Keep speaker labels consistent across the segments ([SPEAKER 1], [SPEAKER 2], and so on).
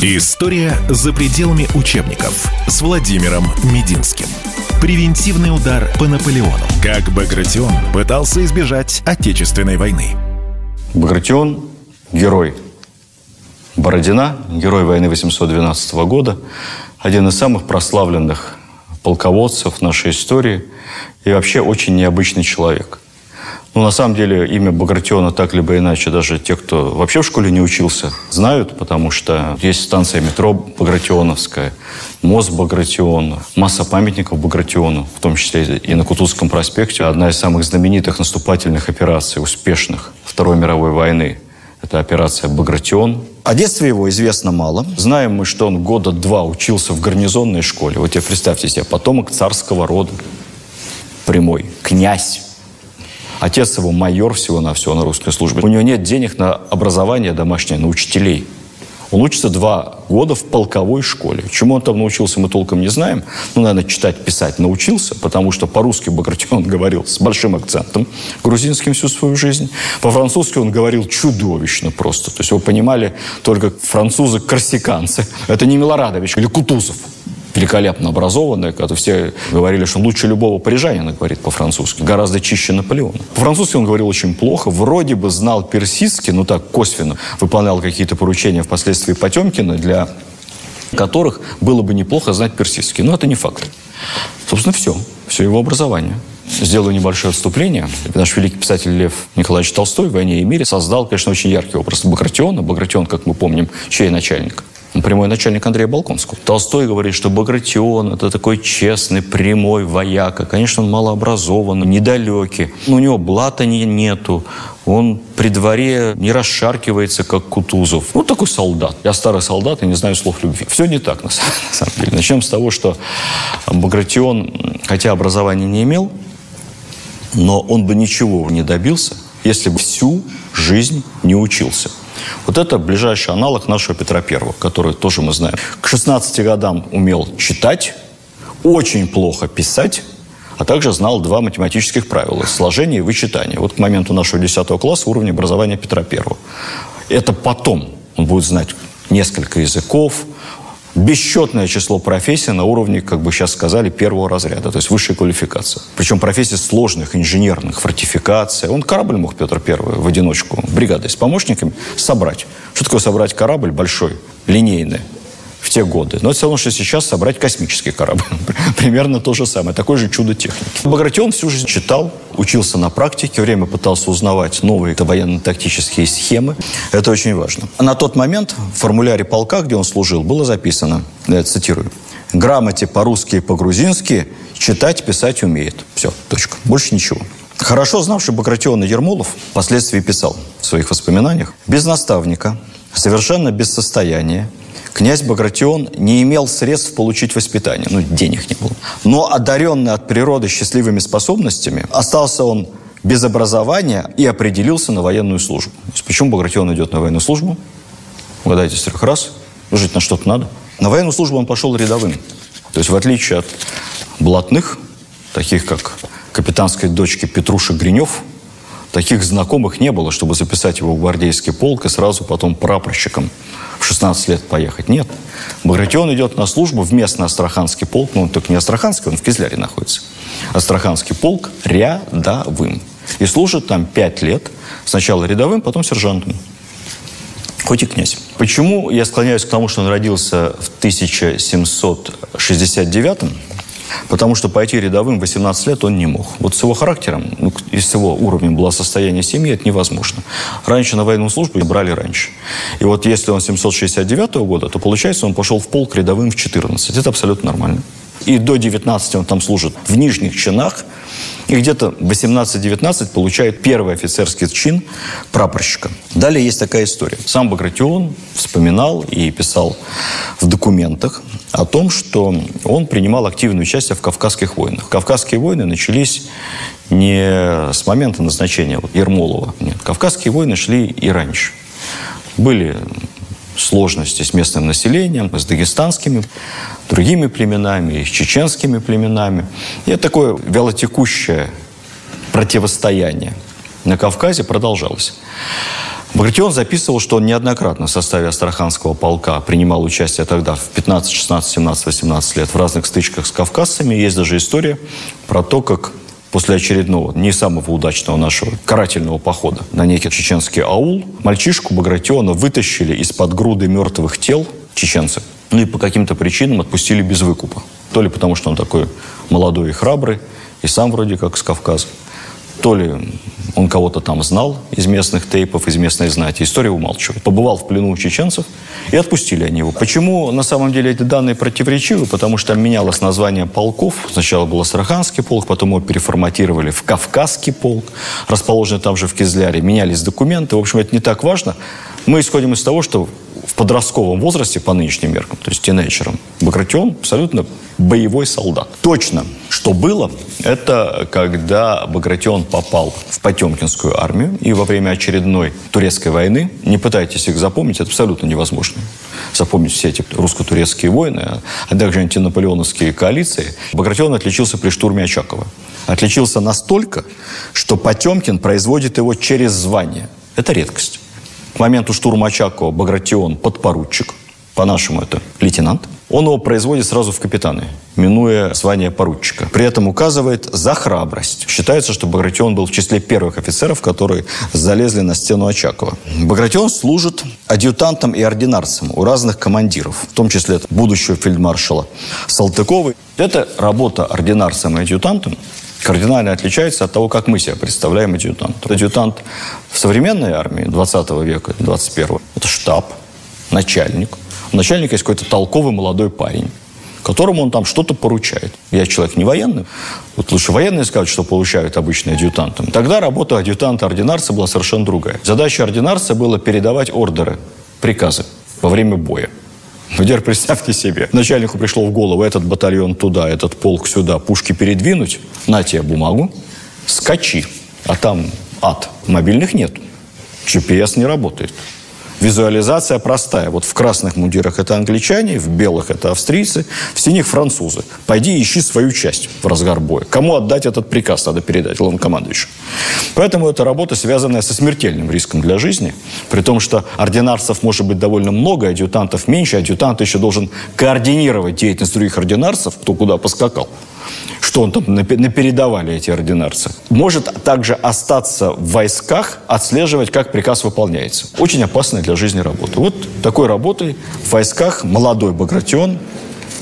[SPEAKER 1] История за пределами учебников с Владимиром Мединским. Превентивный удар по Наполеону. Как Багратион пытался избежать Отечественной войны.
[SPEAKER 2] Багратион – герой. Бородина – герой войны 812 года. Один из самых прославленных полководцев нашей истории. И вообще очень необычный человек – ну, на самом деле, имя Багратиона так либо иначе даже те, кто вообще в школе не учился, знают, потому что есть станция метро Багратионовская, мост Багратиона, масса памятников Багратиону, в том числе и на Кутузском проспекте. Одна из самых знаменитых наступательных операций, успешных Второй мировой войны. Это операция «Багратион». О детстве его известно мало. Знаем мы, что он года два учился в гарнизонной школе. Вот тебе представьте себе, потомок царского рода, прямой, князь Отец его майор всего на все на русской службе. У него нет денег на образование домашнее, на учителей. Он учится два года в полковой школе. Чему он там научился, мы толком не знаем. Ну, наверное, читать, писать научился, потому что по-русски Багратион говорил с большим акцентом, грузинским всю свою жизнь. По-французски он говорил чудовищно просто. То есть его понимали только французы-корсиканцы. Это не Милорадович или Кутузов великолепно образованная, когда все говорили, что он лучше любого парижанина говорит по-французски, гораздо чище Наполеона. По-французски он говорил очень плохо, вроде бы знал персидский, но так косвенно выполнял какие-то поручения впоследствии Потемкина, для которых было бы неплохо знать персидский. Но это не факт. Собственно, все. Все его образование. Сделаю небольшое отступление. Наш великий писатель Лев Николаевич Толстой в «Войне и мире» создал, конечно, очень яркий образ Багратиона. Багратион, как мы помним, чей начальник? Прямой начальник Андрея Балконского. Толстой говорит, что Багратион – это такой честный, прямой вояка. Конечно, он малообразованный, недалекий. Но у него блата не, нету. Он при дворе не расшаркивается, как Кутузов. Ну, такой солдат. Я старый солдат и не знаю слов любви. Все не так, на самом деле. Начнем с того, что Багратион, хотя образования не имел, но он бы ничего не добился, если бы всю жизнь не учился. Вот это ближайший аналог нашего Петра Первого, который тоже мы знаем. К 16 годам умел читать, очень плохо писать, а также знал два математических правила – сложение и вычитание. Вот к моменту нашего 10 класса уровня образования Петра Первого. Это потом он будет знать несколько языков, бесчетное число профессий на уровне, как бы сейчас сказали, первого разряда, то есть высшей квалификации. Причем профессий сложных, инженерных, фортификация. Он корабль мог, Петр Первый, в одиночку, бригадой с помощниками собрать. Что такое собрать корабль большой, линейный? В те годы. Но это все равно, что сейчас собрать космический корабль. Примерно то же самое. Такое же чудо техники. Багратион всю жизнь читал, учился на практике, время пытался узнавать новые военно-тактические схемы. Это очень важно. На тот момент в формуляре полка, где он служил, было записано, я цитирую, «Грамоте по-русски и по-грузински читать, писать умеет». Все, точка. Больше ничего. Хорошо знавший Багратиона Ермолов впоследствии писал в своих воспоминаниях «Без наставника, совершенно без состояния, Князь Багратион не имел средств получить воспитание, ну, денег не было. Но одаренный от природы счастливыми способностями, остался он без образования и определился на военную службу. Почему Багратион идет на военную службу? Угадайте с трех раз. Жить на что-то надо. На военную службу он пошел рядовым. То есть, в отличие от блатных, таких как капитанской дочки Петруша Гринев, таких знакомых не было, чтобы записать его в гвардейский полк и сразу потом прапорщиком в 16 лет поехать. Нет. Багратион идет на службу в местный Астраханский полк. Ну, он только не Астраханский, он в Кизляре находится. Астраханский полк рядовым. И служит там 5 лет. Сначала рядовым, потом сержантом. Хоть и князь. Почему я склоняюсь к тому, что он родился в 1769 Потому что пойти рядовым 18 лет он не мог. Вот с его характером ну, и с его уровнем благосостояния семьи это невозможно. Раньше на военную службу брали раньше. И вот если он 769 года, то получается он пошел в полк рядовым в 14. Это абсолютно нормально. И до 19 он там служит в нижних чинах. И где-то 18-19 получает первый офицерский чин прапорщика. Далее есть такая история. Сам Багратион вспоминал и писал в документах о том, что он принимал активное участие в Кавказских войнах. Кавказские войны начались не с момента назначения Ермолова. Нет, Кавказские войны шли и раньше. Были сложности с местным населением, с дагестанскими, другими племенами, с чеченскими племенами. И это такое вялотекущее противостояние на Кавказе продолжалось. Багратион записывал, что он неоднократно в составе Астраханского полка принимал участие тогда в 15, 16, 17, 18 лет в разных стычках с кавказцами. Есть даже история про то, как после очередного, не самого удачного нашего карательного похода на некий чеченский аул, мальчишку Багратиона вытащили из-под груды мертвых тел чеченцы. Ну и по каким-то причинам отпустили без выкупа. То ли потому, что он такой молодой и храбрый, и сам вроде как с Кавказа, то ли он кого-то там знал из местных тейпов, из местной знати. История умалчивает. Побывал в плену у чеченцев, и отпустили они его. Почему на самом деле эти данные противоречивы? Потому что там менялось название полков. Сначала был Астраханский полк, потом его переформатировали в Кавказский полк, расположенный там же в Кизляре. Менялись документы. В общем, это не так важно. Мы исходим из того, что подростковом возрасте, по нынешним меркам, то есть тинейджером, Багратион абсолютно боевой солдат. Точно, что было, это когда Багратион попал в Потемкинскую армию, и во время очередной турецкой войны, не пытайтесь их запомнить, это абсолютно невозможно. Запомнить все эти русско-турецкие войны, а также антинаполеоновские коалиции. Багратион отличился при штурме Очакова. Отличился настолько, что Потемкин производит его через звание. Это редкость. К моменту штурма Очакова Багратион подпоручик, по-нашему это лейтенант – он его производит сразу в капитаны, минуя звание поручика. При этом указывает за храбрость. Считается, что Багратион был в числе первых офицеров, которые залезли на стену Очакова. Багратион служит адъютантом и ординарцем у разных командиров, в том числе будущего фельдмаршала Салтыкова. Эта работа ординарцем и адъютантом кардинально отличается от того, как мы себя представляем адъютант. Адъютант в современной армии 20 века, 21 это штаб, начальник – у начальника есть какой-то толковый молодой парень, которому он там что-то поручает. Я человек не военный. Вот лучше военные скажут, что получают обычные адъютантам. Тогда работа адъютанта-ординарца была совершенно другая. Задача ординарца была передавать ордеры, приказы во время боя. Ну, теперь представьте себе, начальнику пришло в голову этот батальон туда, этот полк сюда, пушки передвинуть, на тебе бумагу, скачи, а там ад. Мобильных нет, GPS не работает. Визуализация простая. Вот в красных мундирах это англичане, в белых это австрийцы, в синих французы. Пойди ищи свою часть в разгар боя. Кому отдать этот приказ надо передать главнокомандующему. Поэтому это работа, связанная со смертельным риском для жизни. При том, что ординарцев может быть довольно много, адъютантов меньше. Адъютант еще должен координировать деятельность других ординарцев, кто куда поскакал что он там напередовали эти ординарцы, может также остаться в войсках, отслеживать, как приказ выполняется. Очень опасная для жизни работа. Вот такой работой в войсках молодой Багратион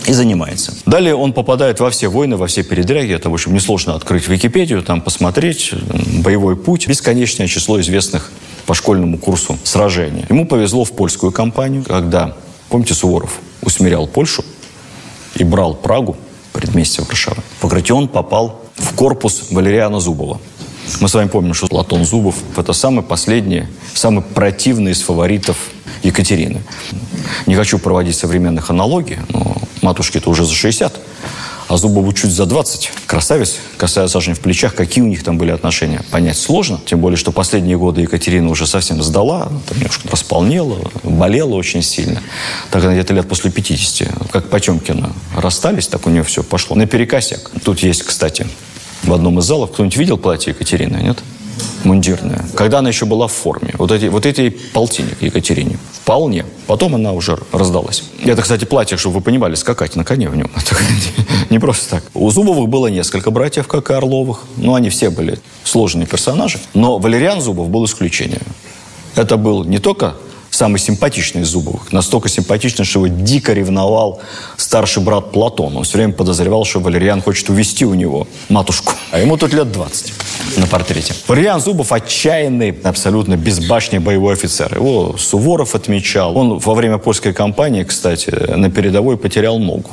[SPEAKER 2] и занимается. Далее он попадает во все войны, во все передряги. Это, в общем, несложно открыть Википедию, там посмотреть. Боевой путь. Бесконечное число известных по школьному курсу сражений. Ему повезло в польскую кампанию, когда, помните, Суворов усмирял Польшу и брал Прагу предместье Варшавы. Багратион попал в корпус Валериана Зубова. Мы с вами помним, что Платон Зубов – это самый последний, самый противный из фаворитов Екатерины. Не хочу проводить современных аналогий, но матушке-то уже за 60 а Зубову чуть за 20. Красавец, касая сажень в плечах, какие у них там были отношения, понять сложно. Тем более, что последние годы Екатерина уже совсем сдала, там немножко располнела, болела очень сильно. Так она где-то лет после 50, как Потемкина, расстались, так у нее все пошло наперекосяк. Тут есть, кстати, в одном из залов, кто-нибудь видел платье Екатерины, нет? Мундирная, когда она еще была в форме. Вот эти, вот эти полтинник Екатерине. Вполне. Потом она уже раздалась. Это, кстати, платье, чтобы вы понимали, скакать на коне в нем. Это не просто так. У Зубовых было несколько братьев, как и Орловых. Но они все были сложные персонажи. Но Валериан Зубов был исключением. Это был не только самый симпатичный из Зубовых. Настолько симпатичный, что его дико ревновал старший брат Платон. Он все время подозревал, что Валериан хочет увести у него матушку. А ему тут лет 20 на портрете. Валериан Зубов отчаянный, абсолютно безбашенный боевой офицер. Его Суворов отмечал. Он во время польской кампании, кстати, на передовой потерял ногу.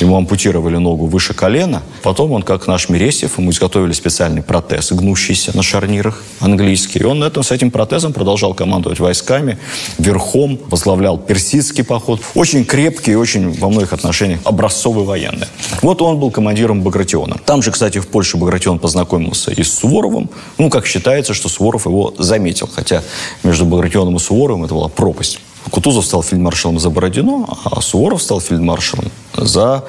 [SPEAKER 2] Ему ампутировали ногу выше колена. Потом он, как наш Мересьев, ему изготовили специальный протез, гнущийся на шарнирах, английский. И он этом, с этим протезом продолжал командовать войсками, верхом, возглавлял персидский поход. Очень крепкий и очень во многих отношениях образцовый военный. Вот он был командиром Багратиона. Там же, кстати, в Польше Багратион познакомился и с Суворовым. Ну, как считается, что Суворов его заметил. Хотя между Багратионом и Суворовым это была пропасть. Кутузов стал фельдмаршалом за Бородино, а Суворов стал фельдмаршалом за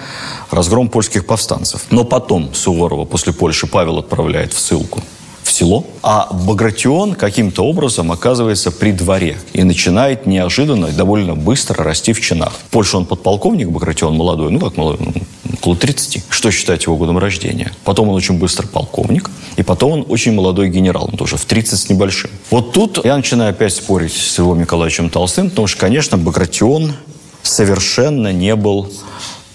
[SPEAKER 2] разгром польских повстанцев. Но потом Суворова после Польши Павел отправляет в ссылку в село, а Багратион каким-то образом оказывается при дворе и начинает неожиданно и довольно быстро расти в чинах. В Польше он подполковник, Багратион молодой, ну как молодой, ну, около 30. Что считать его годом рождения? Потом он очень быстро полковник, и потом он очень молодой генерал, он тоже в 30 с небольшим. Вот тут я начинаю опять спорить с Львом Николаевичем Толстым, потому что, конечно, Багратион совершенно не был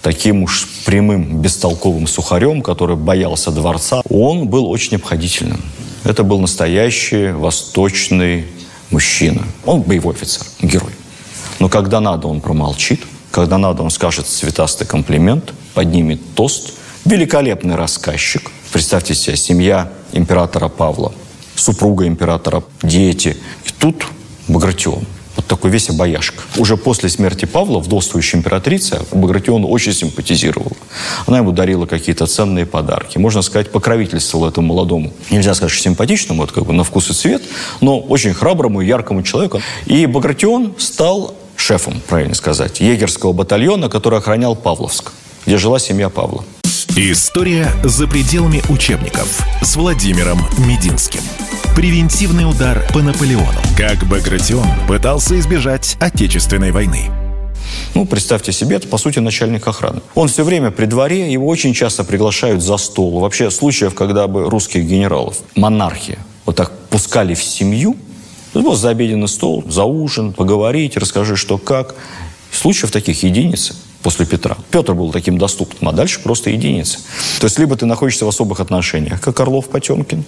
[SPEAKER 2] таким уж прямым, бестолковым сухарем, который боялся дворца. Он был очень обходительным. Это был настоящий восточный мужчина. Он боевой офицер, герой. Но когда надо, он промолчит. Когда надо, он скажет цветастый комплимент, поднимет тост. Великолепный рассказчик. Представьте себе, семья императора Павла, супруга императора, дети. И тут Багратион – вот такой весь обаяшка. Уже после смерти Павла, вдовствующая императрица, Багратиону очень симпатизировала. Она ему дарила какие-то ценные подарки. Можно сказать, покровительствовала этому молодому. Нельзя сказать, что симпатичному, это как бы на вкус и цвет, но очень храброму и яркому человеку. И Багратион стал шефом, правильно сказать, егерского батальона, который охранял Павловск, где жила семья Павла.
[SPEAKER 1] История за пределами учебников с Владимиром Мединским. Превентивный удар по Наполеону. Как Багратион пытался избежать Отечественной войны.
[SPEAKER 2] Ну, представьте себе, это, по сути, начальник охраны. Он все время при дворе, его очень часто приглашают за стол. Вообще, случаев, когда бы русских генералов, монархи, вот так пускали в семью, вот за обеденный стол, за ужин, поговорить, расскажи, что как. Случаев таких единицы после Петра. Петр был таким доступным, а дальше просто единицы. То есть, либо ты находишься в особых отношениях, как Орлов Потемкин,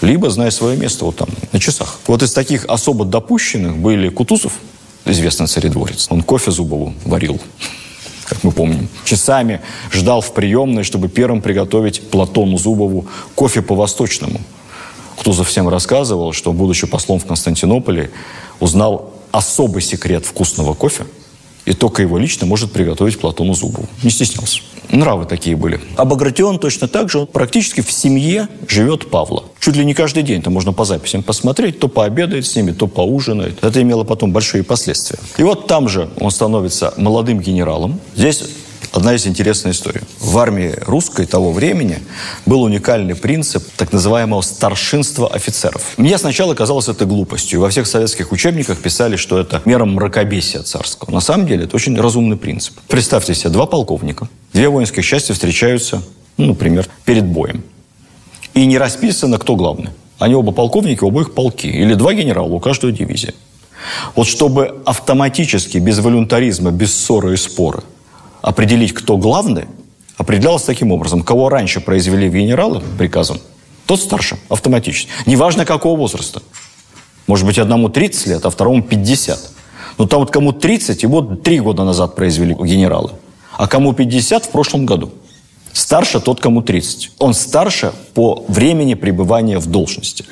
[SPEAKER 2] либо зная свое место вот там, на часах. Вот из таких особо допущенных были Кутузов, известный царедворец. Он кофе Зубову варил, как мы помним. Часами ждал в приемной, чтобы первым приготовить Платону Зубову кофе по-восточному. Кутузов всем рассказывал, что, будучи послом в Константинополе, узнал особый секрет вкусного кофе – и только его лично может приготовить Платону Зубову. Не стеснялся. Нравы такие были. А Багратион точно так же, он практически в семье живет Павла. Чуть ли не каждый день, там можно по записям посмотреть, то пообедает с ними, то поужинает. Это имело потом большие последствия. И вот там же он становится молодым генералом. Здесь Одна из интересных историй. В армии русской того времени был уникальный принцип так называемого старшинства офицеров. Мне сначала казалось это глупостью. Во всех советских учебниках писали, что это мера мракобесия царского. На самом деле это очень разумный принцип. Представьте себе, два полковника, две воинских части встречаются, ну, например, перед боем. И не расписано, кто главный. Они оба полковники, оба их полки. Или два генерала у каждой дивизии. Вот чтобы автоматически, без волюнтаризма, без ссоры и спора – определить, кто главный, определялось таким образом. Кого раньше произвели в генералы приказом, тот старше, автоматически. Неважно, какого возраста. Может быть, одному 30 лет, а второму 50. Но там вот кому 30, его три года назад произвели генералы. А кому 50 в прошлом году. Старше тот, кому 30. Он старше по времени пребывания в должности.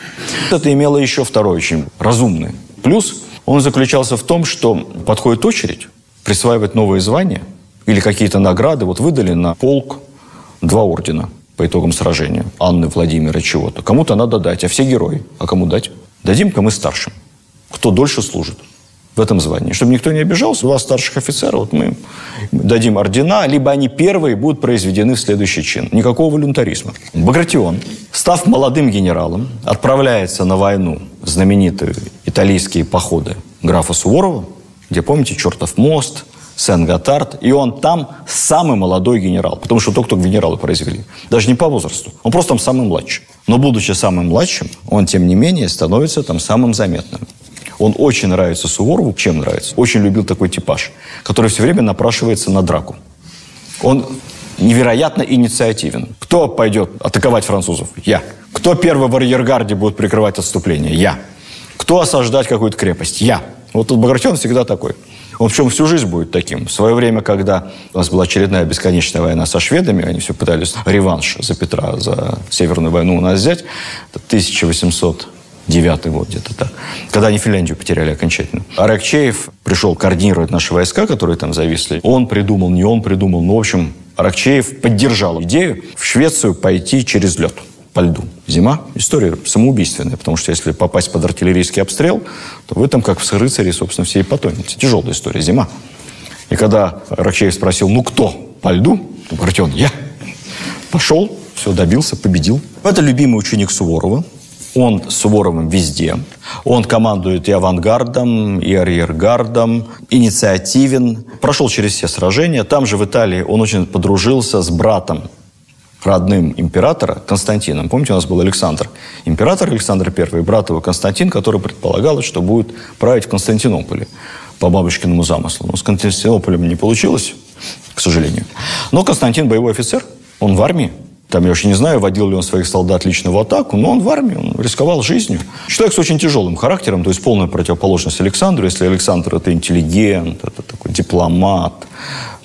[SPEAKER 2] Это имело еще второй очень разумный плюс. Он заключался в том, что подходит очередь присваивать новые звания – или какие-то награды. Вот выдали на полк два ордена по итогам сражения. Анны, Владимира, чего-то. Кому-то надо дать, а все герои. А кому дать? Дадим кому старшим. Кто дольше служит в этом звании. Чтобы никто не обижался, два старших офицера, вот мы дадим ордена, либо они первые будут произведены в следующий чин. Никакого волюнтаризма. Багратион, став молодым генералом, отправляется на войну знаменитые итальянские походы графа Суворова, где, помните, чертов мост – Сен-Готард, и он там самый молодой генерал, потому что только-только генералы произвели. Даже не по возрасту, он просто там самый младший. Но будучи самым младшим, он, тем не менее, становится там самым заметным. Он очень нравится Суворову. Чем нравится? Очень любил такой типаж, который все время напрашивается на драку. Он невероятно инициативен. Кто пойдет атаковать французов? Я. Кто первый в арьергарде будет прикрывать отступление? Я. Кто осаждать какую-то крепость? Я. Вот тут Багратион всегда такой. Он причем всю жизнь будет таким. В свое время, когда у нас была очередная бесконечная война со шведами, они все пытались реванш за Петра, за Северную войну у нас взять. Это 1800 девятый год где-то так, когда они Финляндию потеряли окончательно. Аракчеев пришел координировать наши войска, которые там зависли. Он придумал, не он придумал, но, в общем, Аракчеев поддержал идею в Швецию пойти через лед по льду. Зима – история самоубийственная, потому что если попасть под артиллерийский обстрел, то вы там, как в рыцари, собственно, все и потонете. Тяжелая история, зима. И когда Рокчеев спросил, ну кто по льду? Говорит, он, я. Пошел, все, добился, победил. Это любимый ученик Суворова. Он с Суворовым везде. Он командует и авангардом, и арьергардом, инициативен. Прошел через все сражения. Там же в Италии он очень подружился с братом родным императора Константином. Помните, у нас был Александр. Император Александр I, брат его Константин, который предполагалось, что будет править в Константинополе по бабушкиному замыслу. Но с Константинополем не получилось, к сожалению. Но Константин боевой офицер, он в армии. Там я вообще не знаю, водил ли он своих солдат лично в атаку, но он в армии, он рисковал жизнью. Человек с очень тяжелым характером, то есть полная противоположность Александру. Если Александр – это интеллигент, это такой дипломат,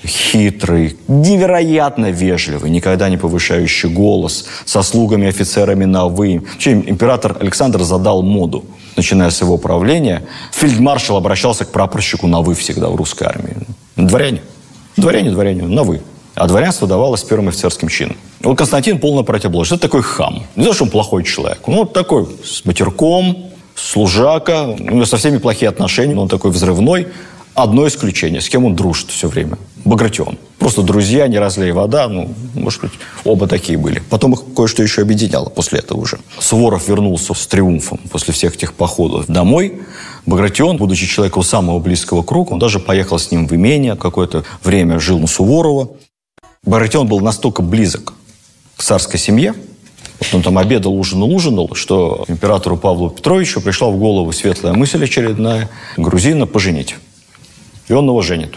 [SPEAKER 2] хитрый, невероятно вежливый, никогда не повышающий голос, со слугами, офицерами на «вы». Вообще император Александр задал моду. Начиная с его правления, фельдмаршал обращался к прапорщику на «вы» всегда в русской армии. Дворяне. Дворяне, дворяне, на «вы». А дворянство давалось первым офицерским чином. Вот Константин полная противоположность. Это такой хам. Не то, что он плохой человек. Ну, вот такой с матерком, служака. У него со всеми плохие отношения. Но он такой взрывной. Одно исключение. С кем он дружит все время? Багратион. Просто друзья, не разлей вода. Ну, может быть, оба такие были. Потом их кое-что еще объединяло после этого уже. Суворов вернулся с триумфом после всех этих походов домой. Багратион, будучи человеком самого близкого круга, он даже поехал с ним в имение. Какое-то время жил у Суворова. Багратион был настолько близок к царской семье, он там обедал, ужинал, ужинал, что императору Павлу Петровичу пришла в голову светлая мысль очередная – грузина поженить. И он его женит.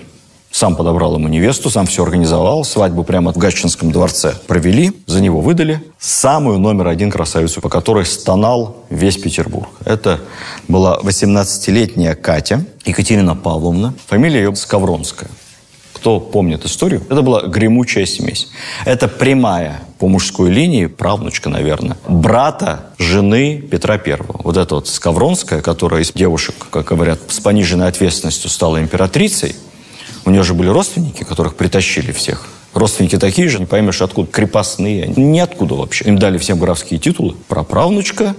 [SPEAKER 2] Сам подобрал ему невесту, сам все организовал. Свадьбу прямо в Гатчинском дворце провели. За него выдали самую номер один красавицу, по которой стонал весь Петербург. Это была 18-летняя Катя Екатерина Павловна. Фамилия ее Скавронская кто помнит историю, это была гремучая смесь. Это прямая по мужской линии, правнучка, наверное, брата жены Петра Первого. Вот эта вот Скавронская, которая из девушек, как говорят, с пониженной ответственностью стала императрицей, у нее же были родственники, которых притащили всех. Родственники такие же, не поймешь откуда, крепостные, ниоткуда вообще. Им дали всем графские титулы. Праправнучка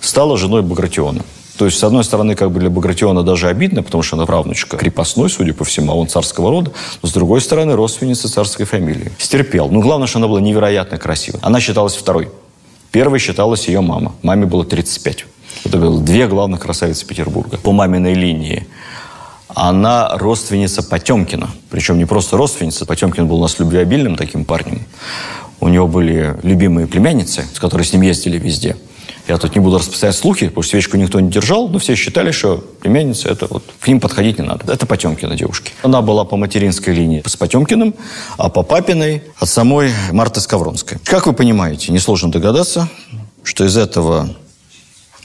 [SPEAKER 2] стала женой Багратиона. То есть, с одной стороны, как бы для Багратиона даже обидно, потому что она правнучка крепостной, судя по всему, а он царского рода. Но, с другой стороны, родственница царской фамилии. Стерпел. Ну, главное, что она была невероятно красивой. Она считалась второй. Первой считалась ее мама. Маме было 35. Это было две главных красавицы Петербурга. По маминой линии она родственница Потемкина. Причем не просто родственница. Потемкин был у нас любвеобильным таким парнем. У него были любимые племянницы, с которыми с ним ездили везде. Я тут не буду распространять слухи, потому что свечку никто не держал, но все считали, что племянница, это вот, к ним подходить не надо. Это Потемкина девушки. Она была по материнской линии с Потемкиным, а по папиной от самой Марты Скавронской. Как вы понимаете, несложно догадаться, что из этого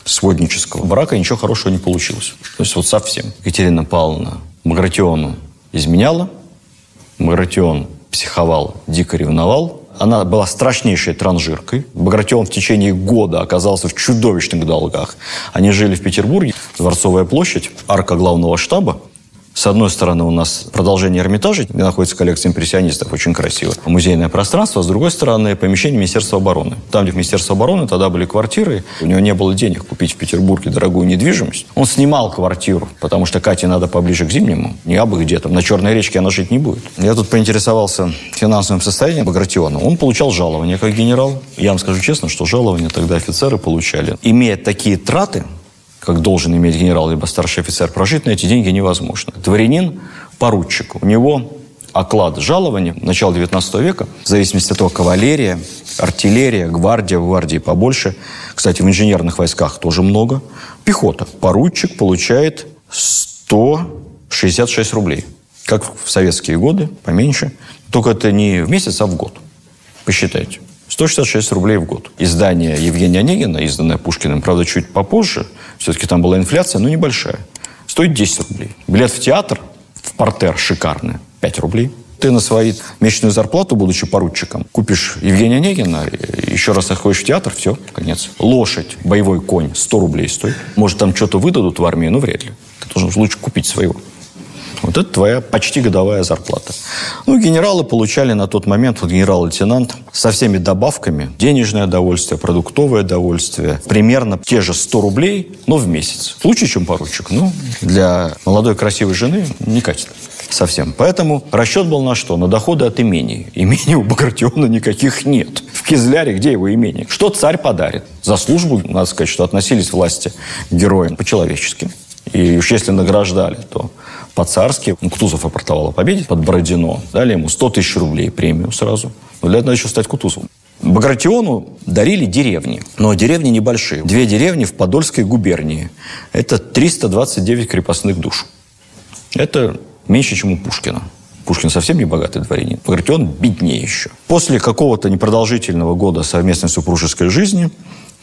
[SPEAKER 2] своднического брака ничего хорошего не получилось. То есть вот совсем. Екатерина Павловна Багратиону изменяла, Багратион психовал, дико ревновал, она была страшнейшей транжиркой. Багратион в течение года оказался в чудовищных долгах. Они жили в Петербурге, Дворцовая площадь, арка главного штаба. С одной стороны, у нас продолжение Эрмитажа, где находится коллекция импрессионистов, очень красиво. Музейное пространство. С другой стороны, помещение Министерства обороны. Там, где Министерство обороны, тогда были квартиры. У него не было денег купить в Петербурге дорогую недвижимость. Он снимал квартиру, потому что Кате надо поближе к Зимнему. Не абы где-то. На Черной речке она жить не будет. Я тут поинтересовался финансовым состоянием Багратиона. Он получал жалование как генерал. Я вам скажу честно, что жалование тогда офицеры получали. Имея такие траты, как должен иметь генерал либо старший офицер, прожить на эти деньги невозможно. Дворянин, поручик, у него оклад жалования начала 19 века, в зависимости от того, кавалерия, артиллерия, гвардия, в гвардии побольше. Кстати, в инженерных войсках тоже много. Пехота. Поручик получает 166 рублей. Как в советские годы, поменьше. Только это не в месяц, а в год. Посчитайте. 166 рублей в год. Издание Евгения Онегина, изданное Пушкиным, правда, чуть попозже, все-таки там была инфляция, но небольшая, стоит 10 рублей. Билет в театр, в портер шикарный, 5 рублей. Ты на свою месячную зарплату, будучи поручиком, купишь Евгения Онегина, еще раз заходишь в театр, все, конец. Лошадь, боевой конь, 100 рублей стоит. Может, там что-то выдадут в армии, но вряд ли. Ты должен лучше купить своего. Вот это твоя почти годовая зарплата. Ну, генералы получали на тот момент, вот генерал-лейтенант, со всеми добавками, денежное удовольствие, продуктовое удовольствие, примерно те же 100 рублей, но в месяц. Лучше, чем поручик. Ну, для молодой красивой жены не катит совсем. Поэтому расчет был на что? На доходы от имений. Имений у Багратиона никаких нет. в Кизляре, где его имение. Что царь подарит? За службу, надо сказать, что относились власти к героям по-человечески. И уж если награждали, то по-царски. Ну, Кутузов апортовал о победе под Бородино. Дали ему 100 тысяч рублей премию сразу. Но для этого еще стать Кутузовым. Багратиону дарили деревни, но деревни небольшие. Две деревни в Подольской губернии. Это 329 крепостных душ. Это меньше, чем у Пушкина. Пушкин совсем не богатый дворянин. Багратион беднее еще. После какого-то непродолжительного года совместной супружеской жизни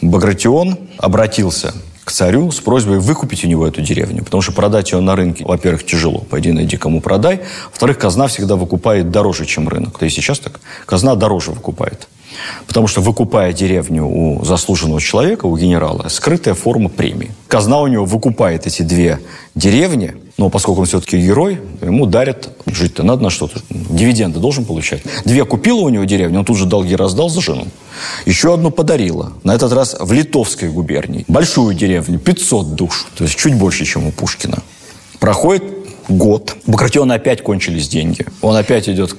[SPEAKER 2] Багратион обратился к царю с просьбой выкупить у него эту деревню, потому что продать ее на рынке, во-первых, тяжело, пойди найди кому продай, во-вторых, казна всегда выкупает дороже, чем рынок. Да и сейчас так, казна дороже выкупает. Потому что выкупая деревню у заслуженного человека, у генерала, скрытая форма премии. Казна у него выкупает эти две деревни, но поскольку он все-таки герой, ему дарят, жить-то надо на что-то, дивиденды должен получать. Две купила у него деревню, он тут же долги раздал за жену. Еще одну подарила, на этот раз в Литовской губернии. Большую деревню, 500 душ, то есть чуть больше, чем у Пушкина. Проходит год. Багратиона опять кончились деньги. Он опять идет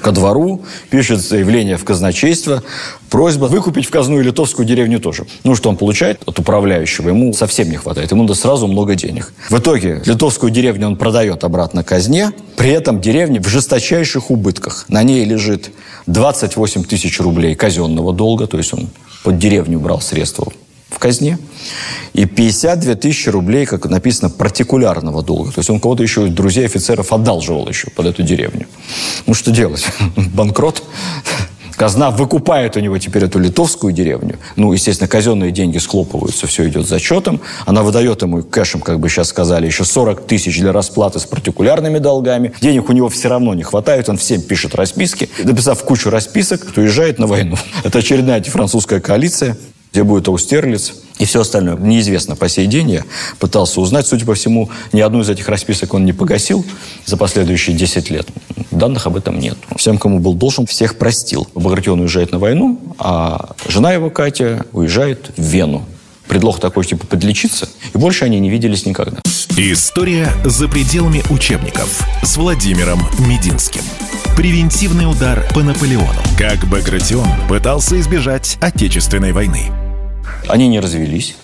[SPEAKER 2] ко двору, пишет заявление в казначейство, просьба выкупить в казну и литовскую деревню тоже. Ну, что он получает от управляющего, ему совсем не хватает, ему надо сразу много денег. В итоге литовскую деревню он продает обратно казне, при этом деревня в жесточайших убытках. На ней лежит 28 тысяч рублей казенного долга, то есть он под деревню брал средства в казне. И 52 тысячи рублей, как написано, партикулярного долга. То есть он кого-то еще друзей офицеров одалживал еще под эту деревню. Ну, что делать? Банкрот. Казна выкупает у него теперь эту литовскую деревню. Ну, естественно, казенные деньги схлопываются, все идет зачетом. Она выдает ему кэшем, как бы сейчас сказали, еще 40 тысяч для расплаты с партикулярными долгами. Денег у него все равно не хватает, он всем пишет расписки. Написав кучу расписок, уезжает на войну. Это очередная антифранцузская коалиция где будет Аустерлиц и все остальное. Неизвестно по сей день. Я пытался узнать. Судя по всему, ни одну из этих расписок он не погасил за последующие 10 лет. Данных об этом нет. Всем, кому был должен, всех простил. Багратион уезжает на войну, а жена его, Катя, уезжает в Вену. Предлог такой, типа, подлечиться. И больше они не виделись никогда.
[SPEAKER 1] История за пределами учебников с Владимиром Мединским. Превентивный удар по Наполеону. Как Багратион пытался избежать Отечественной войны.
[SPEAKER 2] Они не развелись.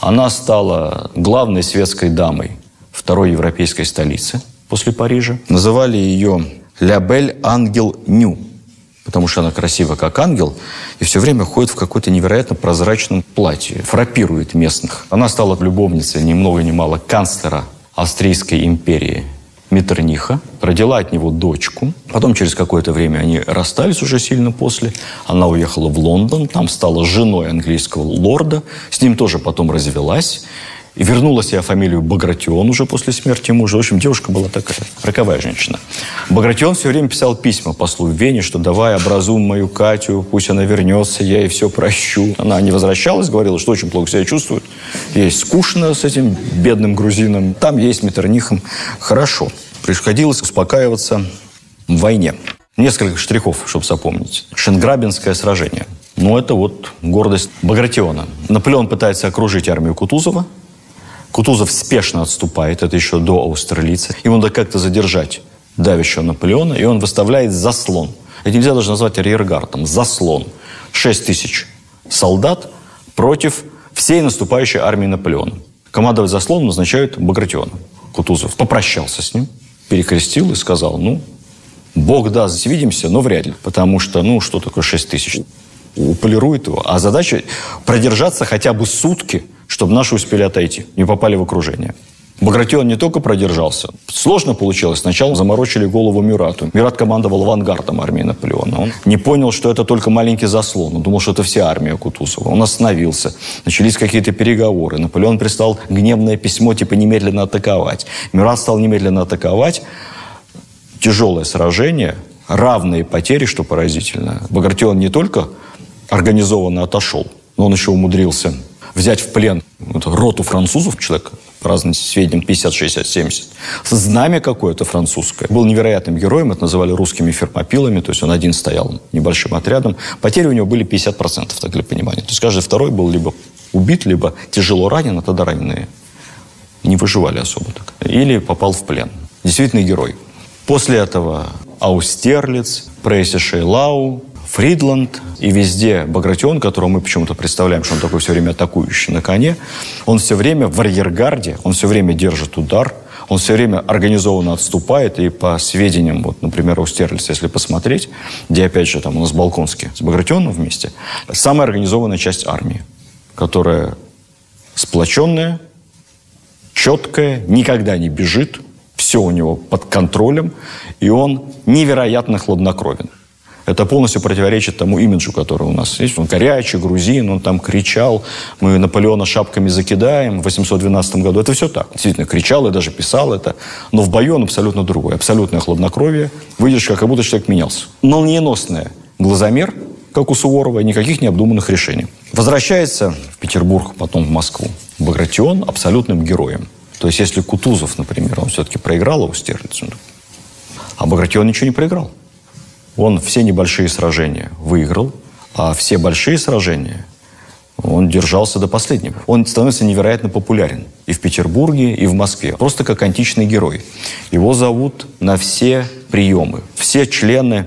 [SPEAKER 2] Она стала главной светской дамой второй европейской столицы после Парижа. Называли ее «Лябель Ангел Ню», потому что она красива как ангел, и все время ходит в какой-то невероятно прозрачном платье, фрапирует местных. Она стала любовницей ни много ни мало канцлера Австрийской империи Меттерниха, родила от него дочку. Потом через какое-то время они расстались уже сильно после. Она уехала в Лондон, там стала женой английского лорда. С ним тоже потом развелась. И вернула себе фамилию Багратион уже после смерти мужа. В общем, девушка была такая, роковая женщина. Багратион все время писал письма послу в Вене, что давай образуем мою Катю, пусть она вернется, я ей все прощу. Она не возвращалась, говорила, что очень плохо себя чувствует. Ей скучно с этим бедным грузином. Там есть Меттернихом. Хорошо. Приходилось успокаиваться в войне. Несколько штрихов, чтобы запомнить. Шенграбинское сражение. Ну, это вот гордость Багратиона. Наполеон пытается окружить армию Кутузова, Кутузов спешно отступает, это еще до Аустерлица. Ему надо как-то задержать давящего Наполеона, и он выставляет заслон. Это нельзя даже назвать арьергардом. Заслон. 6 тысяч солдат против всей наступающей армии Наполеона. Командовать заслон назначают Багратиона. Кутузов попрощался с ним, перекрестил и сказал, ну, Бог даст, свидимся, но вряд ли. Потому что, ну, что такое 6 тысяч? Уполирует его. А задача продержаться хотя бы сутки – чтобы наши успели отойти, не попали в окружение. Багратион не только продержался. Сложно получилось. Сначала заморочили голову Мюрату. Мюрат командовал авангардом армии Наполеона. Он не понял, что это только маленький заслон. Он думал, что это вся армия Кутузова. Он остановился. Начались какие-то переговоры. Наполеон прислал гневное письмо, типа немедленно атаковать. Мюрат стал немедленно атаковать. Тяжелое сражение, равные потери, что поразительно. Багратион не только организованно отошел, но он еще умудрился взять в плен роту французов, человек, по разным сведениям, 50, 60, 70, знамя какое-то французское. Был невероятным героем, это называли русскими фермопилами, то есть он один стоял небольшим отрядом. Потери у него были 50%, так для понимания. То есть каждый второй был либо убит, либо тяжело ранен, а тогда раненые не выживали особо так. Или попал в плен. Действительно герой. После этого Аустерлиц, Прейси Шейлау, Фридланд и везде Багратион, которого мы почему-то представляем, что он такой все время атакующий на коне, он все время в арьергарде, он все время держит удар, он все время организованно отступает, и по сведениям, вот, например, у Стерлица, если посмотреть, где, опять же, там у нас Балконский с Багратионом вместе, самая организованная часть армии, которая сплоченная, четкая, никогда не бежит, все у него под контролем, и он невероятно хладнокровен. Это полностью противоречит тому имиджу, который у нас есть. Он горячий, грузин, он там кричал, мы Наполеона шапками закидаем в 812 году. Это все так. Действительно, кричал и даже писал это. Но в бою он абсолютно другой. Абсолютное хладнокровие. Выдержка, как будто человек менялся. Молниеносное глазомер, как у Суворова, никаких необдуманных решений. Возвращается в Петербург, потом в Москву. Багратион абсолютным героем. То есть, если Кутузов, например, он все-таки проиграл его Стерлицу, а Багратион ничего не проиграл. Он все небольшие сражения выиграл, а все большие сражения он держался до последнего. Он становится невероятно популярен и в Петербурге, и в Москве. Просто как античный герой. Его зовут на все приемы. Все члены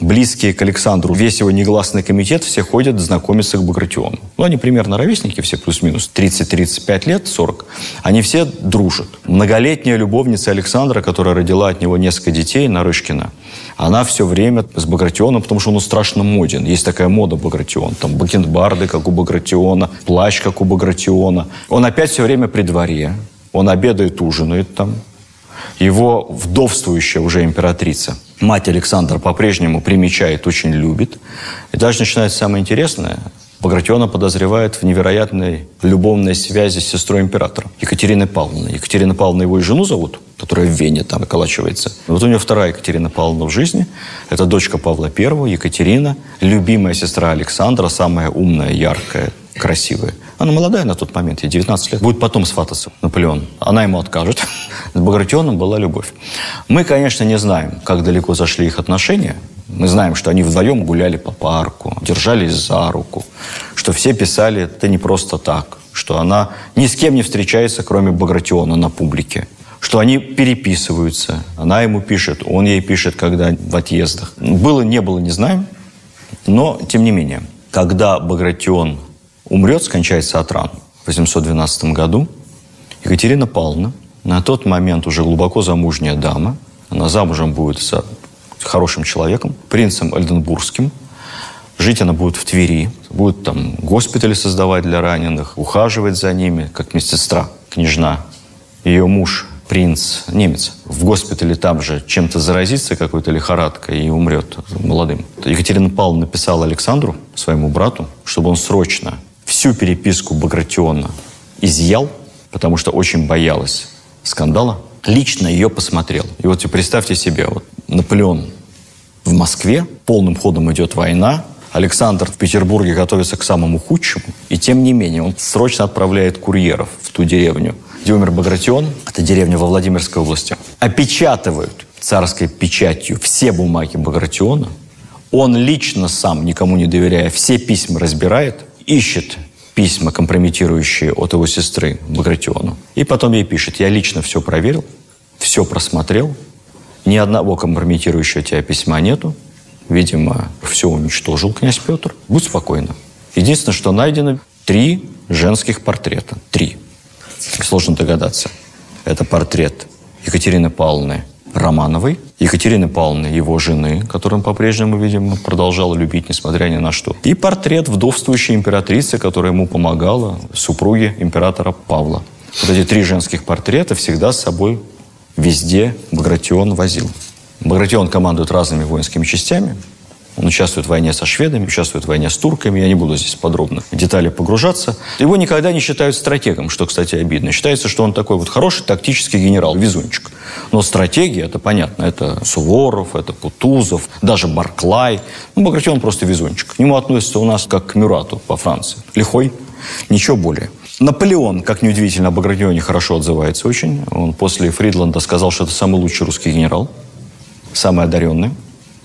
[SPEAKER 2] близкие к Александру, весь его негласный комитет, все ходят знакомиться к Багратиону. Ну, они примерно ровесники, все плюс-минус, 30-35 лет, 40. Они все дружат. Многолетняя любовница Александра, которая родила от него несколько детей, Нарышкина, она все время с Багратионом, потому что он страшно моден. Есть такая мода Багратион. Там бакенбарды, как у Багратиона, плащ, как у Багратиона. Он опять все время при дворе. Он обедает, ужинает там. Его вдовствующая уже императрица, мать Александра, по-прежнему примечает, очень любит. И даже начинается самое интересное. Багратиона подозревает в невероятной любовной связи с сестрой императора Екатериной Павловной. Екатерина Павловна его и жену зовут, которая в Вене там околачивается. Вот у нее вторая Екатерина Павловна в жизни. Это дочка Павла I, Екатерина, любимая сестра Александра, самая умная, яркая, красивая. Она молодая на тот момент, ей 19 лет. Будет потом свататься Наполеон. Она ему откажет. С Багратионом была любовь. Мы, конечно, не знаем, как далеко зашли их отношения. Мы знаем, что они вдвоем гуляли по парку, держались за руку, что все писали это не просто так, что она ни с кем не встречается, кроме Багратиона на публике, что они переписываются. Она ему пишет, он ей пишет, когда в отъездах. Было, не было, не знаем, но тем не менее. Когда Багратион умрет, скончается от ран в 812 году. Екатерина Павловна, на тот момент уже глубоко замужняя дама, она замужем будет за хорошим человеком, принцем Эльденбургским. Жить она будет в Твери, будет там госпитали создавать для раненых, ухаживать за ними, как медсестра, княжна. Ее муж, принц, немец, в госпитале там же чем-то заразится какой-то лихорадкой и умрет молодым. Екатерина Павловна написала Александру, своему брату, чтобы он срочно всю переписку Багратиона изъял, потому что очень боялась скандала, лично ее посмотрел. И вот представьте себе, вот Наполеон в Москве, полным ходом идет война, Александр в Петербурге готовится к самому худшему, и тем не менее он срочно отправляет курьеров в ту деревню, где умер Багратион, это деревня во Владимирской области, опечатывают царской печатью все бумаги Багратиона, он лично сам, никому не доверяя, все письма разбирает, ищет письма, компрометирующие от его сестры Багратиону. И потом ей пишет, я лично все проверил, все просмотрел, ни одного компрометирующего тебя письма нету. Видимо, все уничтожил князь Петр. Будь спокойна. Единственное, что найдено три женских портрета. Три. Сложно догадаться. Это портрет Екатерины Павловны Романовой, Екатерины Павловны, его жены, которую он по-прежнему, видимо, продолжал любить, несмотря ни на что. И портрет вдовствующей императрицы, которая ему помогала, супруги императора Павла. Вот эти три женских портрета всегда с собой везде Багратион возил. Багратион командует разными воинскими частями, он участвует в войне со шведами, участвует в войне с турками. Я не буду здесь подробно в детали погружаться. Его никогда не считают стратегом, что, кстати, обидно. Считается, что он такой вот хороший тактический генерал, везунчик. Но стратегия, это понятно, это Суворов, это Кутузов, даже Барклай. Ну, Багратион просто везунчик. К нему относятся у нас как к Мюрату по Франции. Лихой, ничего более. Наполеон, как неудивительно, о Багратионе хорошо отзывается очень. Он после Фридланда сказал, что это самый лучший русский генерал, самый одаренный,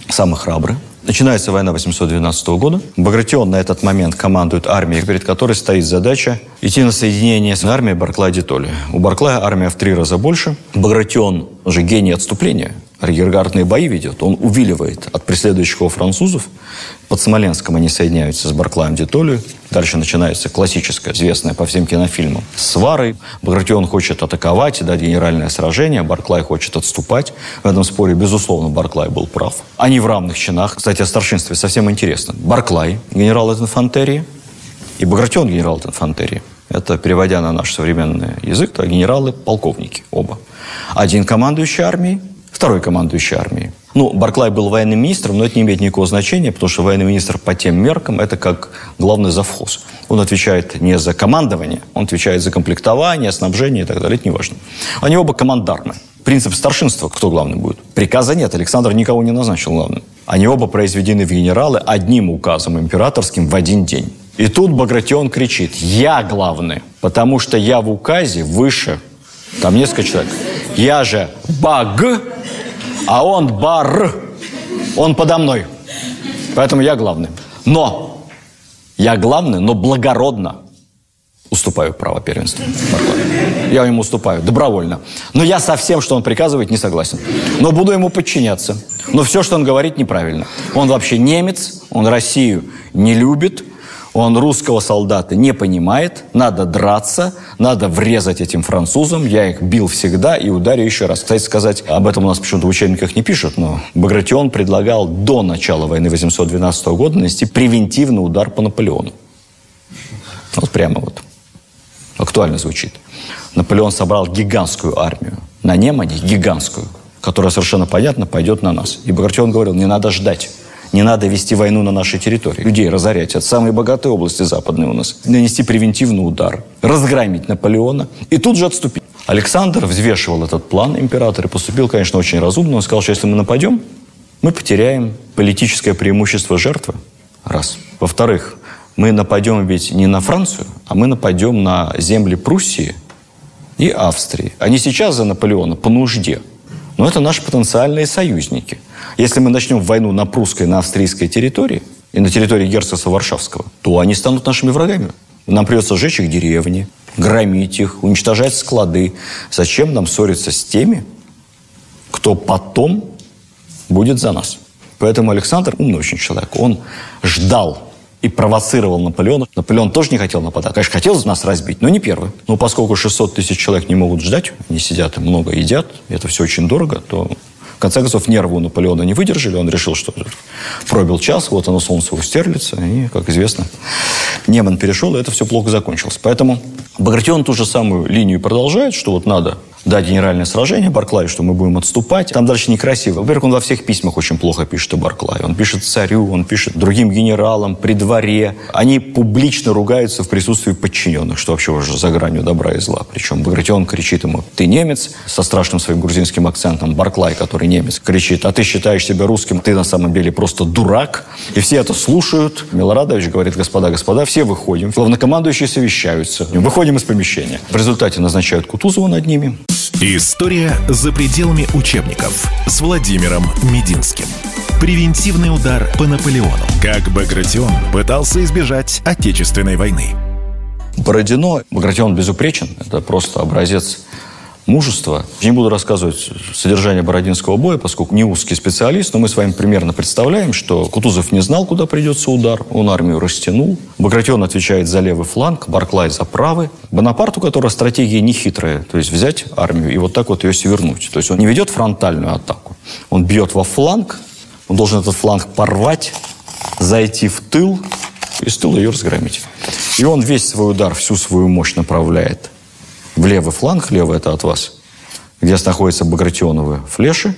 [SPEAKER 2] самый храбрый. Начинается война 812 года. Багратион на этот момент командует армией, перед которой стоит задача идти на соединение с армией Барклая де Толли. У Барклая армия в три раза больше. Багратион же гений отступления. Арьергардные бои ведет. Он увиливает от преследующих его французов. Под Смоленском они соединяются с Барклаем Детолью. Дальше начинается классическая, известная по всем кинофильмам, свары. Багратион хочет атаковать и генеральное сражение. Барклай хочет отступать. В этом споре, безусловно, Барклай был прав. Они в равных чинах. Кстати, о старшинстве совсем интересно. Барклай, генерал инфантерии, и Багратион, генерал инфантерии. Это, переводя на наш современный язык, то генералы-полковники оба. Один командующий армией, второй командующий армией. Ну, Барклай был военным министром, но это не имеет никакого значения, потому что военный министр по тем меркам – это как главный завхоз. Он отвечает не за командование, он отвечает за комплектование, снабжение и так далее, это не важно. Они оба командармы. Принцип старшинства, кто главный будет? Приказа нет, Александр никого не назначил главным. Они оба произведены в генералы одним указом императорским в один день. И тут Багратион кричит, я главный, потому что я в указе выше. Там несколько человек. Я же баг, а он бар. Он подо мной. Поэтому я главный. Но я главный, но благородно уступаю право первенства. Я ему уступаю добровольно. Но я со всем, что он приказывает, не согласен. Но буду ему подчиняться. Но все, что он говорит, неправильно. Он вообще немец, он Россию не любит, он русского солдата не понимает, надо драться, надо врезать этим французам. Я их бил всегда и ударю еще раз. Кстати сказать, об этом у нас почему-то в учебниках не пишут, но Багратион предлагал до начала войны 812 года нанести превентивный удар по Наполеону. Вот прямо вот. Актуально звучит. Наполеон собрал гигантскую армию. На Немане гигантскую, которая совершенно понятно пойдет на нас. И Багратион говорил, не надо ждать. Не надо вести войну на нашей территории. Людей разорять. Это самые богатые области западные у нас. Нанести превентивный удар. Разгромить Наполеона. И тут же отступить. Александр взвешивал этот план, император, и поступил, конечно, очень разумно. Он сказал, что если мы нападем, мы потеряем политическое преимущество жертвы. Раз. Во-вторых, мы нападем ведь не на Францию, а мы нападем на земли Пруссии и Австрии. Они сейчас за Наполеона по нужде. Но это наши потенциальные союзники – если мы начнем войну на прусской, на австрийской территории и на территории герцогства Варшавского, то они станут нашими врагами. Нам придется сжечь их деревни, громить их, уничтожать склады. Зачем нам ссориться с теми, кто потом будет за нас? Поэтому Александр умный очень человек. Он ждал и провоцировал Наполеона. Наполеон тоже не хотел нападать. Конечно, хотел нас разбить, но не первый. Но поскольку 600 тысяч человек не могут ждать, они сидят и много едят, и это все очень дорого, то конце концов, нервы у Наполеона не выдержали. Он решил, что пробил час, вот оно солнце у Стерлица. И, как известно, Неман перешел, и это все плохо закончилось. Поэтому Багратион ту же самую линию продолжает, что вот надо дать генеральное сражение Барклаю, что мы будем отступать. Там дальше некрасиво. Во-первых, он во всех письмах очень плохо пишет о Барклае. Он пишет царю, он пишет другим генералам, при дворе. Они публично ругаются в присутствии подчиненных, что вообще уже за гранью добра и зла. Причем Багратион кричит ему, ты немец, со страшным своим грузинским акцентом. Барклай, который немец, кричит, а ты считаешь себя русским, ты на самом деле просто дурак. И все это слушают. Милорадович говорит, господа, господа, все выходим. Главнокомандующие совещаются. Выходим из помещения. В результате назначают Кутузова над ними.
[SPEAKER 1] История за пределами учебников с Владимиром Мединским. Превентивный удар по Наполеону. Как Багратион пытался избежать Отечественной войны.
[SPEAKER 2] Бородино, Багратион безупречен. Это просто образец мужества. Не буду рассказывать содержание Бородинского боя, поскольку не узкий специалист, но мы с вами примерно представляем, что Кутузов не знал, куда придется удар, он армию растянул. Багратион отвечает за левый фланг, Барклай за правый. Бонапарт, у которого стратегия не хитрая, то есть взять армию и вот так вот ее свернуть. То есть он не ведет фронтальную атаку, он бьет во фланг, он должен этот фланг порвать, зайти в тыл и с тыла ее разгромить. И он весь свой удар, всю свою мощь направляет в левый фланг, левый это от вас, где находятся багратионовые флеши,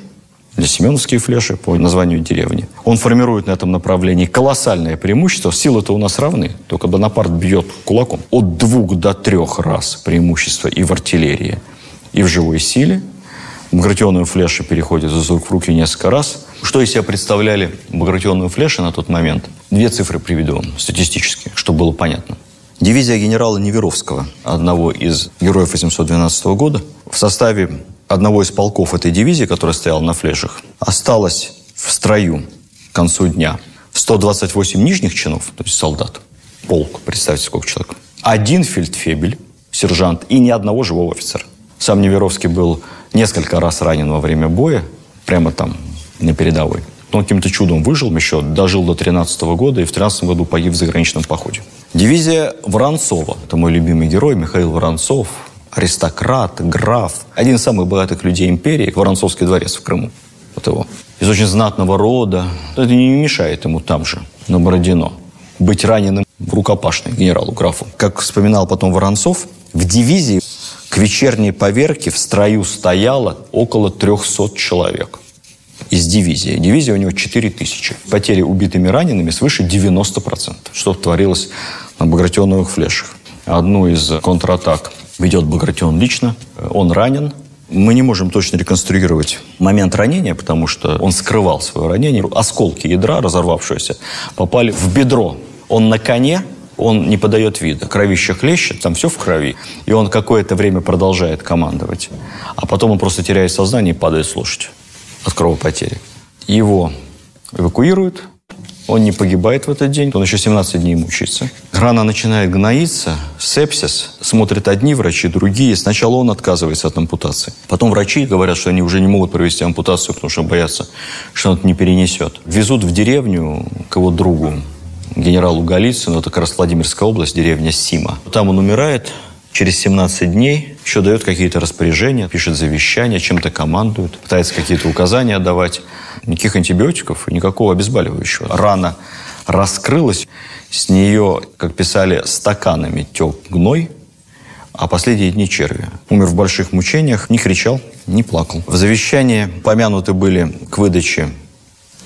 [SPEAKER 2] или семеновские флеши по названию деревни. Он формирует на этом направлении колоссальное преимущество. Силы-то у нас равны, только Бонапарт бьет кулаком. От двух до трех раз преимущество и в артиллерии, и в живой силе. Багратионные флеши переходят из рук в руки несколько раз. Что из себя представляли багратионные флеши на тот момент? Две цифры приведу вам статистически, чтобы было понятно. Дивизия генерала Неверовского, одного из героев 812 года, в составе одного из полков этой дивизии, которая стояла на флешах, осталось в строю к концу дня 128 нижних чинов, то есть солдат, полк, представьте, сколько человек, один фельдфебель, сержант и ни одного живого офицера. Сам Неверовский был несколько раз ранен во время боя, прямо там, на передовой. Он каким-то чудом выжил еще, дожил до 13 года и в 13 году погиб в заграничном походе. Дивизия Воронцова. Это мой любимый герой Михаил Воронцов. Аристократ, граф. Один из самых богатых людей империи. Воронцовский дворец в Крыму. Вот его. Из очень знатного рода. Это не мешает ему там же, на Бородино, быть раненым в рукопашной генералу графу. Как вспоминал потом Воронцов, в дивизии к вечерней поверке в строю стояло около 300 человек из дивизии. Дивизия у него 4 тысячи. Потери убитыми ранеными свыше 90%. Что творилось на Багратионовых флешах. Одну из контратак ведет Багратион лично. Он ранен. Мы не можем точно реконструировать момент ранения, потому что он скрывал свое ранение. Осколки ядра, разорвавшиеся, попали в бедро. Он на коне, он не подает вида. Кровище хлещет, там все в крови. И он какое-то время продолжает командовать. А потом он просто теряет сознание и падает с лошади от кровопотери. Его эвакуируют, он не погибает в этот день, он еще 17 дней мучается. Рана начинает гноиться, сепсис. Смотрят одни врачи, другие. Сначала он отказывается от ампутации. Потом врачи говорят, что они уже не могут провести ампутацию, потому что боятся, что он это не перенесет. Везут в деревню к его другу, генералу Голицыну, это как раз Владимирская область, деревня Сима. Там он умирает, через 17 дней еще дает какие-то распоряжения, пишет завещание, чем-то командует, пытается какие-то указания давать. Никаких антибиотиков и никакого обезболивающего. Рана раскрылась, с нее, как писали, стаканами тек гной, а последние дни черви. Умер в больших мучениях, не кричал, не плакал. В завещании помянуты были к выдаче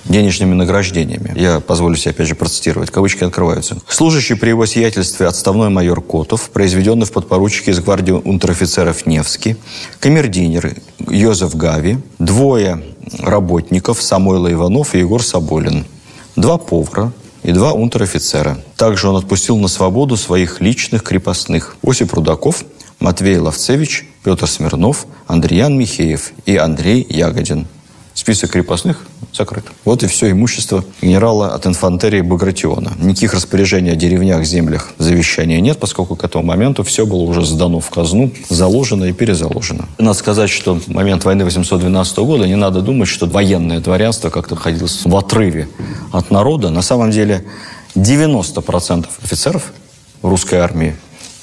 [SPEAKER 2] денежными награждениями. Я позволю себе опять же процитировать. Кавычки открываются. Служащий при его сиятельстве отставной майор Котов, произведенный в подпоручике из гвардии унтер-офицеров Невский, камердинер Йозеф Гави, двое работников Самойло Иванов и Егор Соболин, два повара, и два унтер-офицера. Также он отпустил на свободу своих личных крепостных. Осип Рудаков, Матвей Ловцевич, Петр Смирнов, Андреян Михеев и Андрей Ягодин. Список крепостных закрыт. Вот и все имущество генерала от инфантерии Багратиона. Никаких распоряжений о деревнях, землях, завещания нет, поскольку к этому моменту все было уже сдано в казну, заложено и перезаложено. Надо сказать, что в момент войны 812 года не надо думать, что военное дворянство как-то находилось в отрыве от народа. На самом деле 90% офицеров русской армии,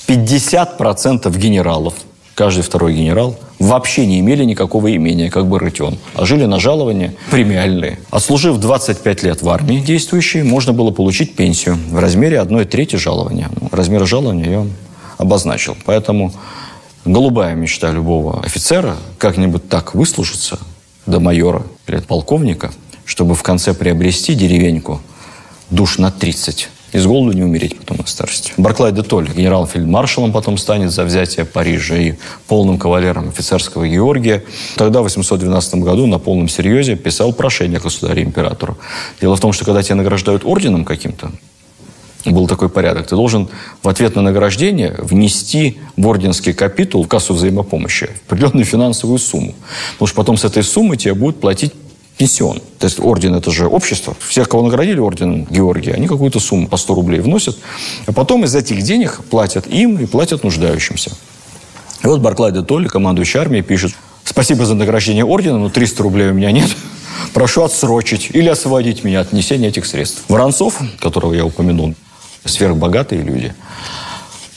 [SPEAKER 2] 50% генералов, каждый второй генерал вообще не имели никакого имения, как бы рытен, а жили на жалование премиальные. Отслужив 25 лет в армии действующей, можно было получить пенсию в размере 1 трети жалования. Ну, размер жалования я обозначил. Поэтому голубая мечта любого офицера как-нибудь так выслужиться до майора или полковника, чтобы в конце приобрести деревеньку душ на 30 и с голоду не умереть потом на старости. Барклай де Толь, генерал-фельдмаршалом потом станет за взятие Парижа и полным кавалером офицерского Георгия. Тогда, в 812 году, на полном серьезе писал прошение государю-императору. Дело в том, что когда тебя награждают орденом каким-то, был такой порядок. Ты должен в ответ на награждение внести в орденский капитул, в кассу взаимопомощи, определенную финансовую сумму. Потому что потом с этой суммы тебе будут платить пенсион. То есть орден – это же общество. Всех, кого наградили орденом Георгия, они какую-то сумму по 100 рублей вносят, а потом из этих денег платят им и платят нуждающимся. И вот Барклай де Толли, командующий армией, пишет, спасибо за награждение ордена, но 300 рублей у меня нет. Прошу отсрочить или освободить меня от несения этих средств. Воронцов, которого я упомянул, сверхбогатые люди,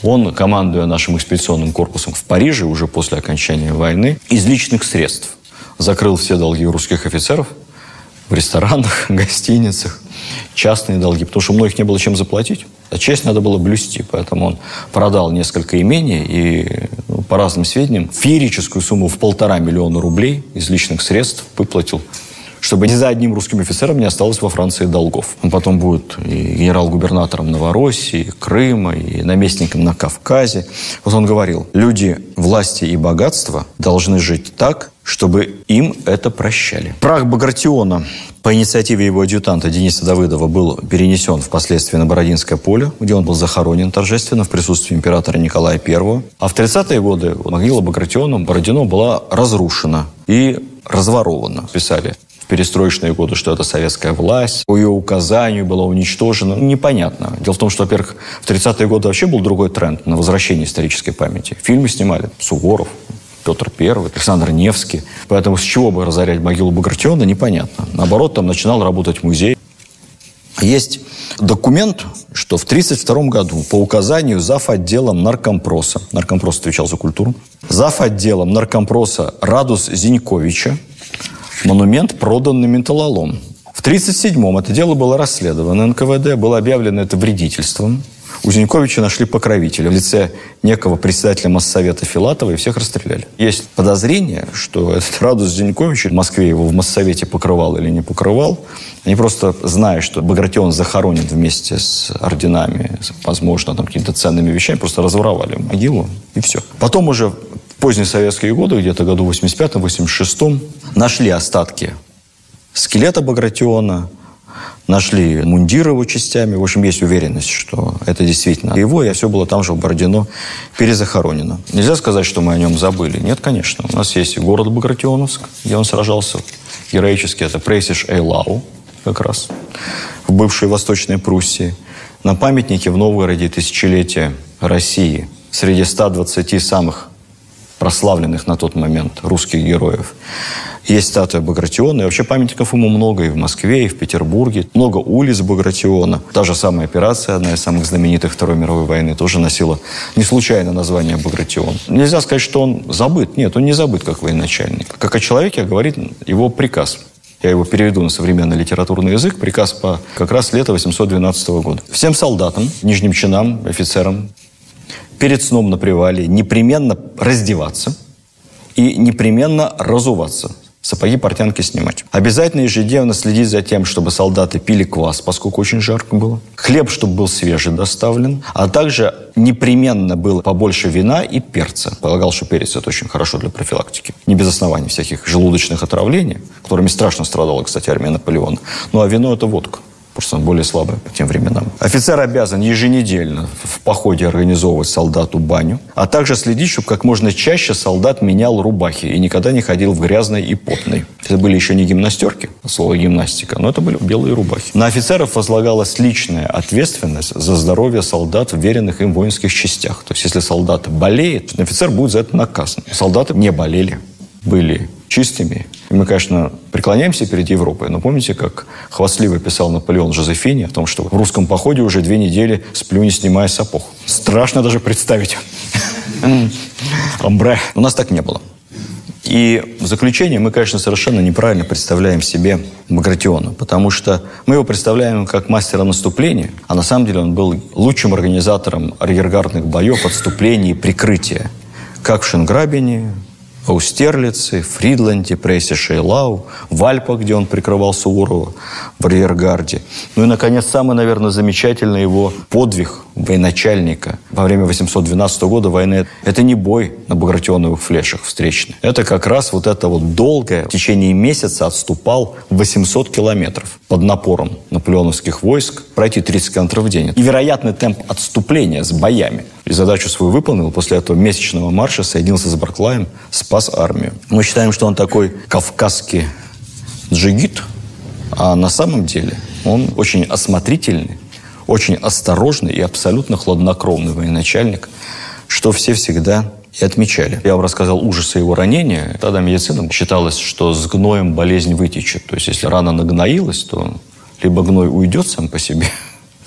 [SPEAKER 2] он, командуя нашим экспедиционным корпусом в Париже уже после окончания войны, из личных средств закрыл все долги русских офицеров в ресторанах, гостиницах, частные долги, потому что у многих не было чем заплатить. А честь надо было блюсти, поэтому он продал несколько имений и, ну, по разным сведениям, феерическую сумму в полтора миллиона рублей из личных средств выплатил чтобы ни за одним русским офицером не осталось во Франции долгов. Он потом будет и генерал-губернатором Новороссии, Крыма, и наместником на Кавказе. Вот он говорил, люди власти и богатства должны жить так, чтобы им это прощали. Прах Багратиона по инициативе его адъютанта Дениса Давыдова был перенесен впоследствии на Бородинское поле, где он был захоронен торжественно в присутствии императора Николая I. А в 30-е годы могила Багратиона Бородино была разрушена и разворована, писали перестроечные годы, что это советская власть. По ее указанию было уничтожено. Непонятно. Дело в том, что, во-первых, в 30-е годы вообще был другой тренд на возвращение исторической памяти. Фильмы снимали. Суворов, Петр I, Александр Невский. Поэтому с чего бы разорять могилу Багратиона, непонятно. Наоборот, там начинал работать музей. Есть документ, что в 1932 году по указанию зав. отделом наркомпроса, наркомпрос отвечал за культуру, зав. отделом наркомпроса Радус Зиньковича монумент продан на металлолом. В 1937-м это дело было расследовано. НКВД было объявлено это вредительством. У Зиньковича нашли покровителя в лице некого председателя Моссовета Филатова и всех расстреляли. Есть подозрение, что этот Радус Зинькович в Москве его в Моссовете покрывал или не покрывал. Они просто, зная, что Багратион захоронен вместе с орденами, возможно, там какими-то ценными вещами, просто разворовали могилу и все. Потом уже поздние советские годы, где-то году 85-86, нашли остатки скелета Багратиона, Нашли мундир его частями. В общем, есть уверенность, что это действительно его, и все было там же в Бородино перезахоронено. Нельзя сказать, что мы о нем забыли. Нет, конечно. У нас есть город Багратионовск, где он сражался героически. Это Прейсиш Эйлау, как раз, в бывшей Восточной Пруссии. На памятнике в Новгороде тысячелетия России среди 120 самых прославленных на тот момент русских героев. Есть статуя Багратиона, и вообще памятников ему много и в Москве, и в Петербурге. Много улиц Багратиона. Та же самая операция, одна из самых знаменитых Второй мировой войны, тоже носила не случайно название Багратион. Нельзя сказать, что он забыт. Нет, он не забыт как военачальник. Как о человеке говорит его приказ. Я его переведу на современный литературный язык. Приказ по как раз лета 812 года. Всем солдатам, нижним чинам, офицерам перед сном на привале непременно раздеваться и непременно разуваться. Сапоги, портянки снимать. Обязательно ежедневно следить за тем, чтобы солдаты пили квас, поскольку очень жарко было. Хлеб, чтобы был свежий доставлен. А также непременно было побольше вина и перца. Полагал, что перец – это очень хорошо для профилактики. Не без оснований всяких желудочных отравлений, которыми страшно страдала, кстати, армия Наполеона. Ну а вино – это водка просто он более слабый по тем временам. Офицер обязан еженедельно в походе организовывать солдату баню, а также следить, чтобы как можно чаще солдат менял рубахи и никогда не ходил в грязной и потной. Это были еще не гимнастерки, слово гимнастика, но это были белые рубахи. На офицеров возлагалась личная ответственность за здоровье солдат в веренных им воинских частях. То есть, если солдат болеет, офицер будет за это наказан. Солдаты не болели, были чистыми. И мы, конечно, преклоняемся перед Европой, но помните, как хвастливо писал Наполеон Жозефини о том, что в русском походе уже две недели сплю, не снимая сапог. Страшно даже представить. Амбре. У нас так не было. И в заключение мы, конечно, совершенно неправильно представляем себе Багратиона, потому что мы его представляем как мастера наступления, а на самом деле он был лучшим организатором арьергардных боев, отступлений и прикрытия. Как в Шенграбине, Аустерлице, Фридланде, прессе Шейлау, в Альпах, где он прикрывал Суворова, в арьергарде. Ну и, наконец, самый, наверное, замечательный его подвиг военачальника во время 812 года войны. Это не бой на багратионовых флешах встречный. Это как раз вот это вот долгое, в течение месяца отступал 800 километров под напором наполеоновских войск, пройти 30 километров в день. Невероятный темп отступления с боями. И задачу свою выполнил. После этого месячного марша соединился с Барклаем, спас армию. Мы считаем, что он такой кавказский джигит, а на самом деле он очень осмотрительный, очень осторожный и абсолютно хладнокровный военачальник, что все всегда и отмечали. Я вам рассказал ужасы его ранения. Тогда медицина считалось, что с гноем болезнь вытечет. То есть, если рана нагноилась, то либо гной уйдет сам по себе,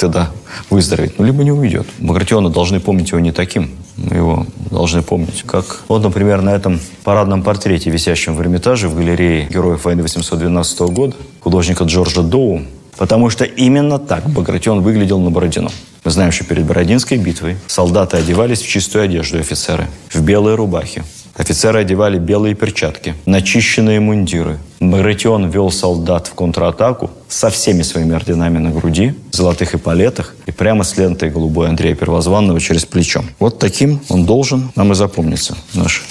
[SPEAKER 2] тогда выздороветь, ну, либо не уйдет. Багратиона должны помнить его не таким. Его должны помнить. Как вот, например, на этом парадном портрете, висящем в Эрмитаже в галерее Героев войны 812 года, художника Джорджа Доу, Потому что именно так Багратион выглядел на Бородино. Мы знаем, что перед Бородинской битвой солдаты одевались в чистую одежду офицеры, в белые рубахи. Офицеры одевали белые перчатки, начищенные мундиры. Багратион вел солдат в контратаку со всеми своими орденами на груди, золотых эполетах и прямо с лентой голубой Андрея Первозванного через плечо. Вот таким он должен нам и запомниться, наш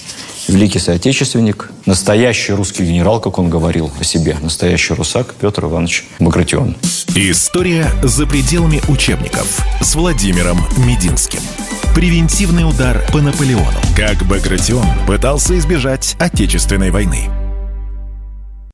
[SPEAKER 2] великий соотечественник, настоящий русский генерал, как он говорил о себе, настоящий русак Петр Иванович Багратион.
[SPEAKER 1] История за пределами учебников с Владимиром Мединским. Превентивный удар по Наполеону. Как Багратион пытался избежать Отечественной войны.